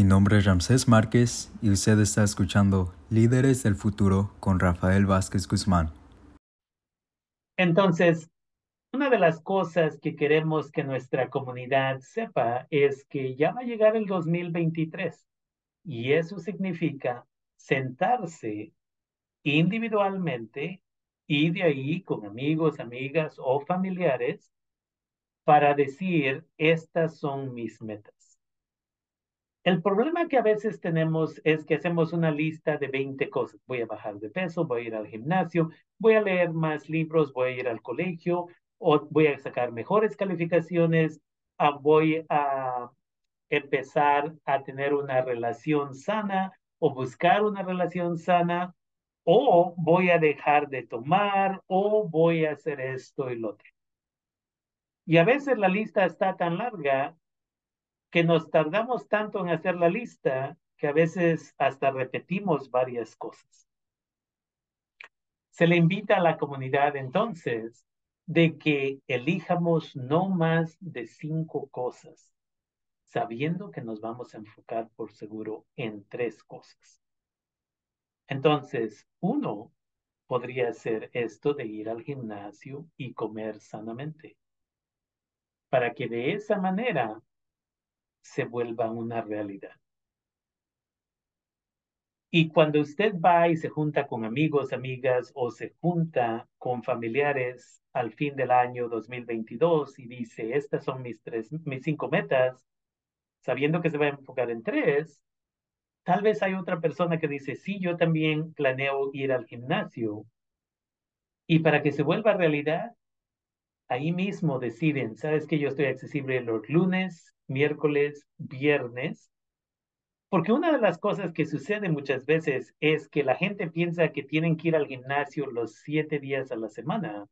Mi nombre es Ramsés Márquez y usted está escuchando Líderes del Futuro con Rafael Vázquez Guzmán. Entonces, una de las cosas que queremos que nuestra comunidad sepa es que ya va a llegar el 2023 y eso significa sentarse individualmente y de ahí con amigos, amigas o familiares para decir, estas son mis metas. El problema que a veces tenemos es que hacemos una lista de 20 cosas. Voy a bajar de peso, voy a ir al gimnasio, voy a leer más libros, voy a ir al colegio, o voy a sacar mejores calificaciones, ah, voy a empezar a tener una relación sana o buscar una relación sana, o voy a dejar de tomar, o voy a hacer esto y lo otro. Y a veces la lista está tan larga que nos tardamos tanto en hacer la lista que a veces hasta repetimos varias cosas. Se le invita a la comunidad entonces de que elijamos no más de cinco cosas, sabiendo que nos vamos a enfocar por seguro en tres cosas. Entonces, uno podría ser esto de ir al gimnasio y comer sanamente, para que de esa manera se vuelvan una realidad. Y cuando usted va y se junta con amigos, amigas o se junta con familiares al fin del año 2022 y dice, estas son mis tres, mis cinco metas, sabiendo que se va a enfocar en tres, tal vez hay otra persona que dice, sí, yo también planeo ir al gimnasio. Y para que se vuelva realidad, ahí mismo deciden, sabes que yo estoy accesible los lunes, miércoles, viernes, porque una de las cosas que sucede muchas veces es que la gente piensa que tienen que ir al gimnasio los siete días a la semana.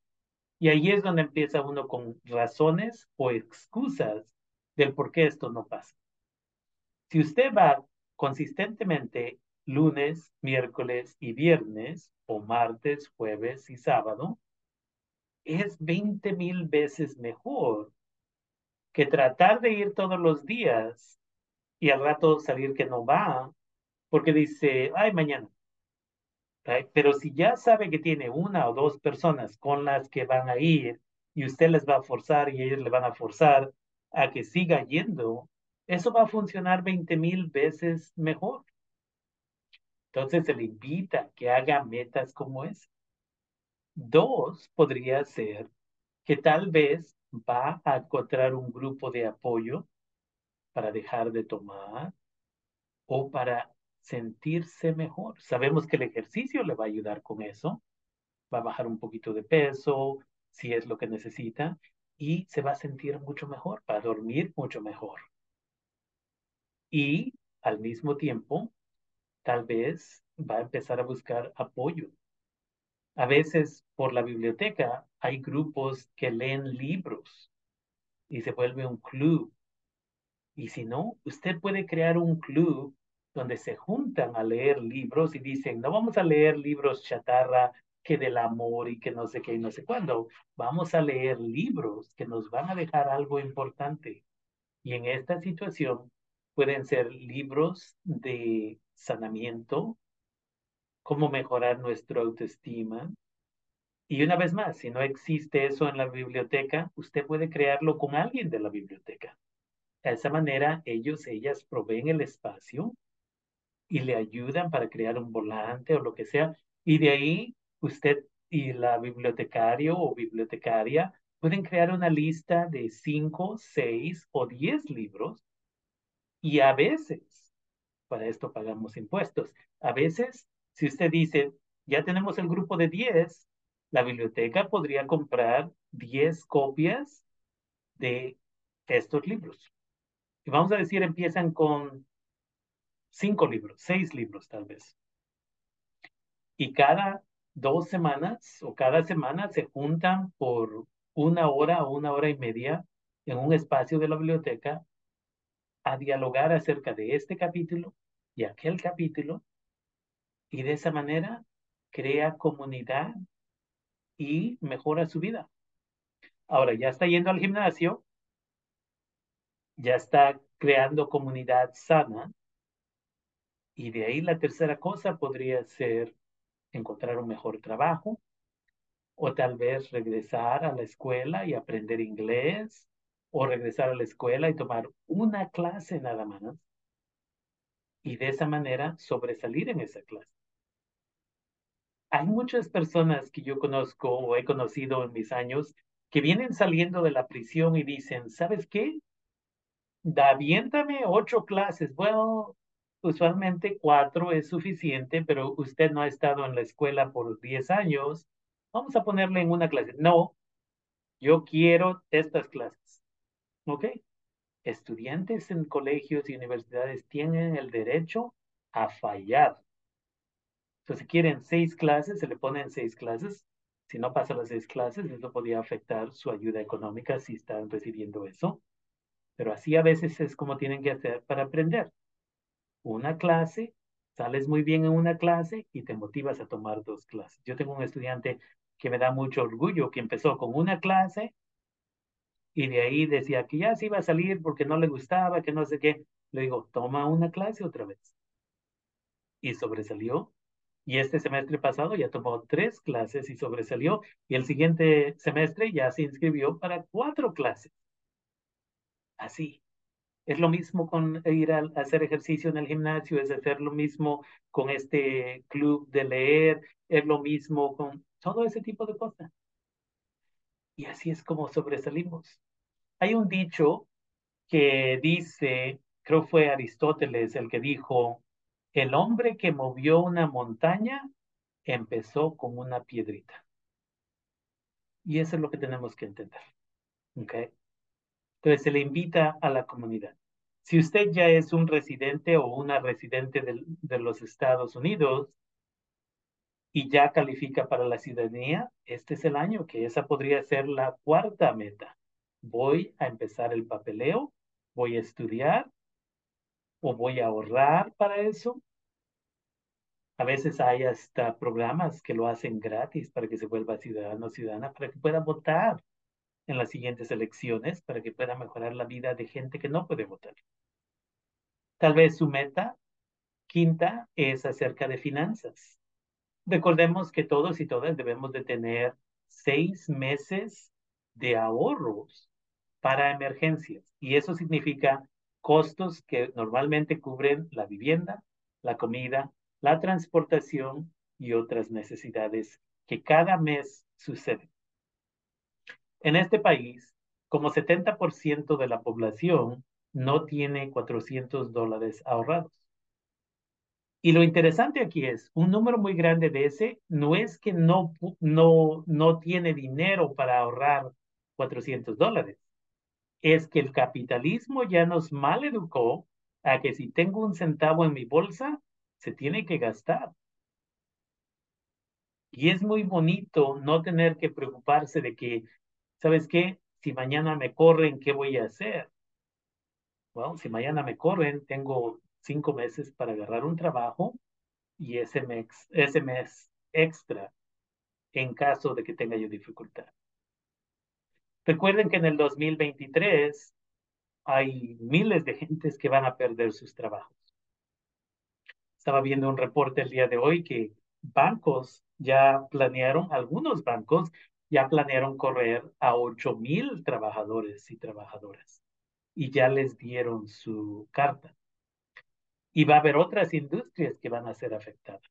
Y ahí es donde empieza uno con razones o excusas del por qué esto no pasa. Si usted va consistentemente lunes, miércoles y viernes, o martes, jueves y sábado, es 20 mil veces mejor que tratar de ir todos los días y al rato salir que no va, porque dice, ay, mañana. Pero si ya sabe que tiene una o dos personas con las que van a ir y usted les va a forzar y ellos le van a forzar a que siga yendo, eso va a funcionar 20 mil veces mejor. Entonces se le invita a que haga metas como esa. Dos podría ser que tal vez va a encontrar un grupo de apoyo para dejar de tomar o para sentirse mejor. Sabemos que el ejercicio le va a ayudar con eso, va a bajar un poquito de peso, si es lo que necesita, y se va a sentir mucho mejor, va a dormir mucho mejor. Y al mismo tiempo, tal vez va a empezar a buscar apoyo a veces por la biblioteca hay grupos que leen libros y se vuelve un club. Y si no, usted puede crear un club donde se juntan a leer libros y dicen, no vamos a leer libros chatarra que del amor y que no sé qué y no sé cuándo. Vamos a leer libros que nos van a dejar algo importante. Y en esta situación pueden ser libros de sanamiento, cómo mejorar nuestra autoestima. Y una vez más, si no existe eso en la biblioteca, usted puede crearlo con alguien de la biblioteca. De esa manera, ellos, ellas proveen el espacio y le ayudan para crear un volante o lo que sea. Y de ahí, usted y la bibliotecario o bibliotecaria pueden crear una lista de cinco, seis o diez libros. Y a veces, para esto pagamos impuestos, a veces si usted dice, ya tenemos el grupo de 10, la biblioteca podría comprar 10 copias de estos libros. Y vamos a decir, empiezan con 5 libros, 6 libros tal vez. Y cada dos semanas o cada semana se juntan por una hora o una hora y media en un espacio de la biblioteca a dialogar acerca de este capítulo y aquel capítulo y de esa manera crea comunidad y mejora su vida. Ahora ya está yendo al gimnasio, ya está creando comunidad sana, Y de ahí la tercera cosa podría ser encontrar un mejor trabajo o tal vez regresar a la escuela y aprender inglés o regresar a la escuela y tomar una clase nada más y de esa manera sobresalir en esa clase. Hay muchas personas que yo conozco o he conocido en mis años que vienen saliendo de la prisión y dicen, ¿sabes qué? Da, ocho clases. Bueno, usualmente cuatro es suficiente, pero usted no ha estado en la escuela por diez años. Vamos a ponerle en una clase. No, yo quiero estas clases. ¿Ok? Estudiantes en colegios y universidades tienen el derecho a fallar. Entonces, si quieren seis clases, se le ponen seis clases. Si no pasa las seis clases, eso podría afectar su ayuda económica si están recibiendo eso. Pero así a veces es como tienen que hacer para aprender. Una clase, sales muy bien en una clase y te motivas a tomar dos clases. Yo tengo un estudiante que me da mucho orgullo, que empezó con una clase y de ahí decía que ya se iba a salir porque no le gustaba, que no sé qué. Le digo, toma una clase otra vez. Y sobresalió. Y este semestre pasado ya tomó tres clases y sobresalió. Y el siguiente semestre ya se inscribió para cuatro clases. Así. Es lo mismo con ir a, hacer ejercicio en el gimnasio, es hacer lo mismo con este club de leer, es lo mismo con todo ese tipo de cosas. Y así es como sobresalimos. Hay un dicho que dice, creo fue Aristóteles el que dijo, el hombre que movió una montaña empezó con una piedrita. Y eso es lo que tenemos que entender. ¿Okay? Entonces se le invita a la comunidad. Si usted ya es un residente o una residente de, de los Estados Unidos y ya califica para la ciudadanía, este es el año que esa podría ser la cuarta meta voy a empezar el papeleo, voy a estudiar o voy a ahorrar para eso. A veces hay hasta programas que lo hacen gratis para que se vuelva ciudadano o ciudadana, para que pueda votar en las siguientes elecciones, para que pueda mejorar la vida de gente que no puede votar. Tal vez su meta quinta es acerca de finanzas. Recordemos que todos y todas debemos de tener seis meses de ahorros para emergencias. Y eso significa costos que normalmente cubren la vivienda, la comida, la transportación y otras necesidades que cada mes suceden. En este país, como 70% de la población no tiene 400 dólares ahorrados. Y lo interesante aquí es, un número muy grande de ese no es que no, no, no tiene dinero para ahorrar 400 dólares es que el capitalismo ya nos mal educó a que si tengo un centavo en mi bolsa, se tiene que gastar. Y es muy bonito no tener que preocuparse de que, ¿sabes qué? Si mañana me corren, ¿qué voy a hacer? Bueno, si mañana me corren, tengo cinco meses para agarrar un trabajo y ese mes, ese mes extra en caso de que tenga yo dificultad. Recuerden que en el 2023 hay miles de gentes que van a perder sus trabajos. Estaba viendo un reporte el día de hoy que bancos ya planearon, algunos bancos ya planearon correr a 8 mil trabajadores y trabajadoras y ya les dieron su carta. Y va a haber otras industrias que van a ser afectadas.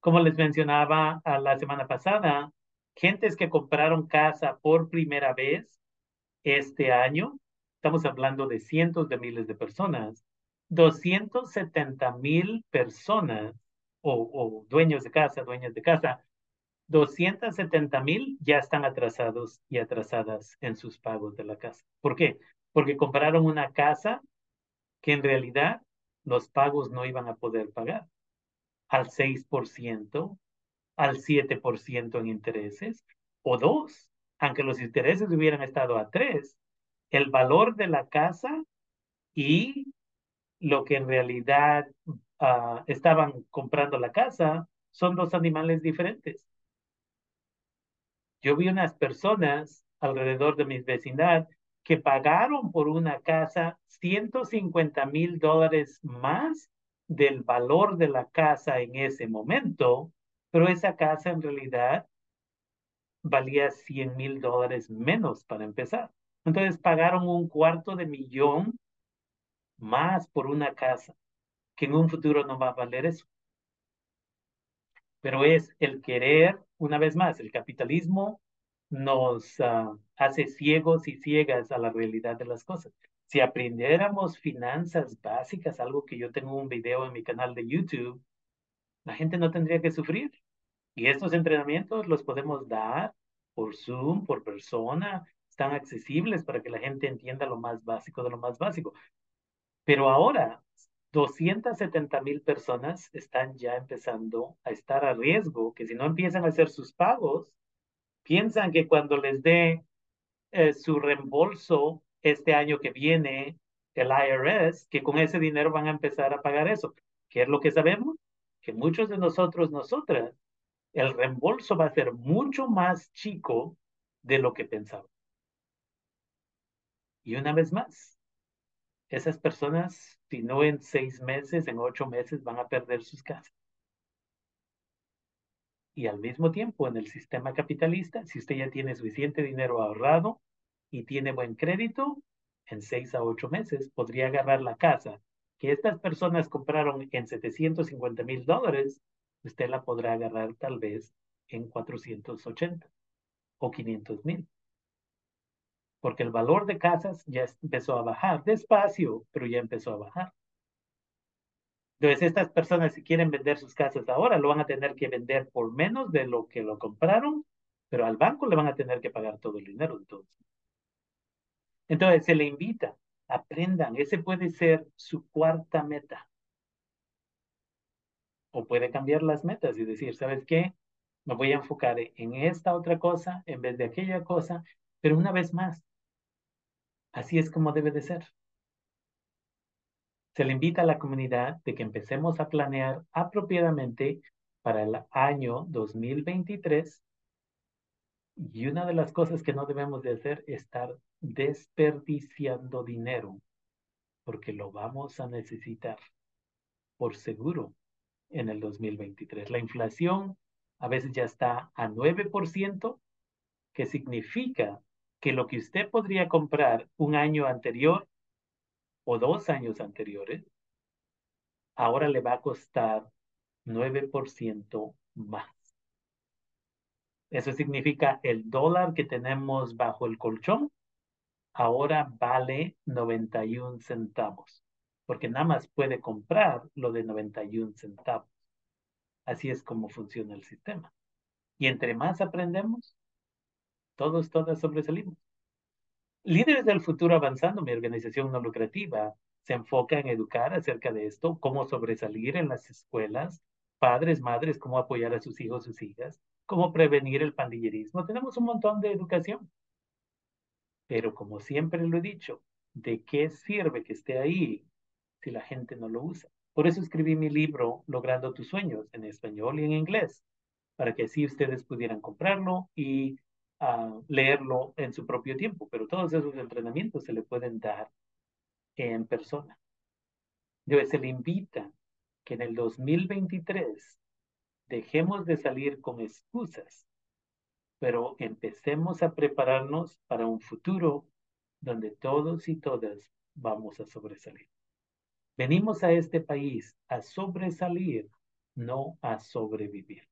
Como les mencionaba a la semana pasada, gentes que compraron casa por primera vez este año, estamos hablando de cientos de miles de personas, 270 mil personas o, o, dueños de casa, dueñas de casa, 270 mil ya están atrasados y atrasadas en sus pagos de la casa. ¿Por qué? Porque compraron una casa que en realidad los pagos no iban a poder pagar al 6%, al 7% en intereses o dos, aunque los intereses hubieran estado a tres, el valor de la casa y lo que en realidad uh, estaban comprando la casa son dos animales diferentes. Yo vi unas personas alrededor de mi vecindad que pagaron por una casa 150 mil dólares más del valor de la casa en ese momento, pero esa casa en realidad valía 100 mil dólares menos para empezar. Entonces pagaron un cuarto de millón más por una casa, que en un futuro no va a valer eso. Pero es el querer, una vez más, el capitalismo nos ah, hace ciegos y ciegas a la realidad de las cosas. Si aprendiéramos finanzas básicas, algo que yo tengo un video en mi canal de YouTube, la gente no tendría que sufrir. Y estos entrenamientos los podemos dar por Zoom, por persona, están accesibles para que la gente entienda lo más básico de lo más básico. Pero ahora, 270 mil personas están ya empezando a estar a riesgo, que si no empiezan a hacer sus pagos, piensan que cuando les dé eh, su reembolso este año que viene el IRS, que con ese dinero van a empezar a pagar eso. ¿Qué es lo que sabemos? Que muchos de nosotros, nosotras, el reembolso va a ser mucho más chico de lo que pensaban. Y una vez más, esas personas, si no en seis meses, en ocho meses, van a perder sus casas. Y al mismo tiempo, en el sistema capitalista, si usted ya tiene suficiente dinero ahorrado, y tiene buen crédito, en seis a ocho meses podría agarrar la casa que estas personas compraron en 750 mil dólares, usted la podrá agarrar tal vez en 480 o 500 mil. Porque el valor de casas ya empezó a bajar, despacio, pero ya empezó a bajar. Entonces, estas personas si quieren vender sus casas ahora, lo van a tener que vender por menos de lo que lo compraron, pero al banco le van a tener que pagar todo el dinero entonces. Entonces se le invita, aprendan, ese puede ser su cuarta meta. O puede cambiar las metas y decir, ¿sabes qué? Me voy a enfocar en esta otra cosa en vez de aquella cosa, pero una vez más, así es como debe de ser. Se le invita a la comunidad de que empecemos a planear apropiadamente para el año 2023 y una de las cosas que no debemos de hacer es estar desperdiciando dinero, porque lo vamos a necesitar por seguro en el 2023. La inflación a veces ya está a 9%, que significa que lo que usted podría comprar un año anterior o dos años anteriores, ahora le va a costar 9% más. Eso significa el dólar que tenemos bajo el colchón ahora vale 91 centavos, porque nada más puede comprar lo de 91 centavos. Así es como funciona el sistema. Y entre más aprendemos, todos, todas sobresalimos. Líderes del futuro avanzando, mi organización no lucrativa, se enfoca en educar acerca de esto, cómo sobresalir en las escuelas, padres, madres, cómo apoyar a sus hijos, sus hijas, cómo prevenir el pandillerismo. Tenemos un montón de educación. Pero como siempre lo he dicho, ¿de qué sirve que esté ahí si la gente no lo usa? Por eso escribí mi libro Logrando tus sueños en español y en inglés, para que así ustedes pudieran comprarlo y ah, leerlo en su propio tiempo. Pero todos esos entrenamientos se le pueden dar en persona. Yo se le invita que en el 2023 dejemos de salir con excusas pero empecemos a prepararnos para un futuro donde todos y todas vamos a sobresalir. Venimos a este país a sobresalir, no a sobrevivir.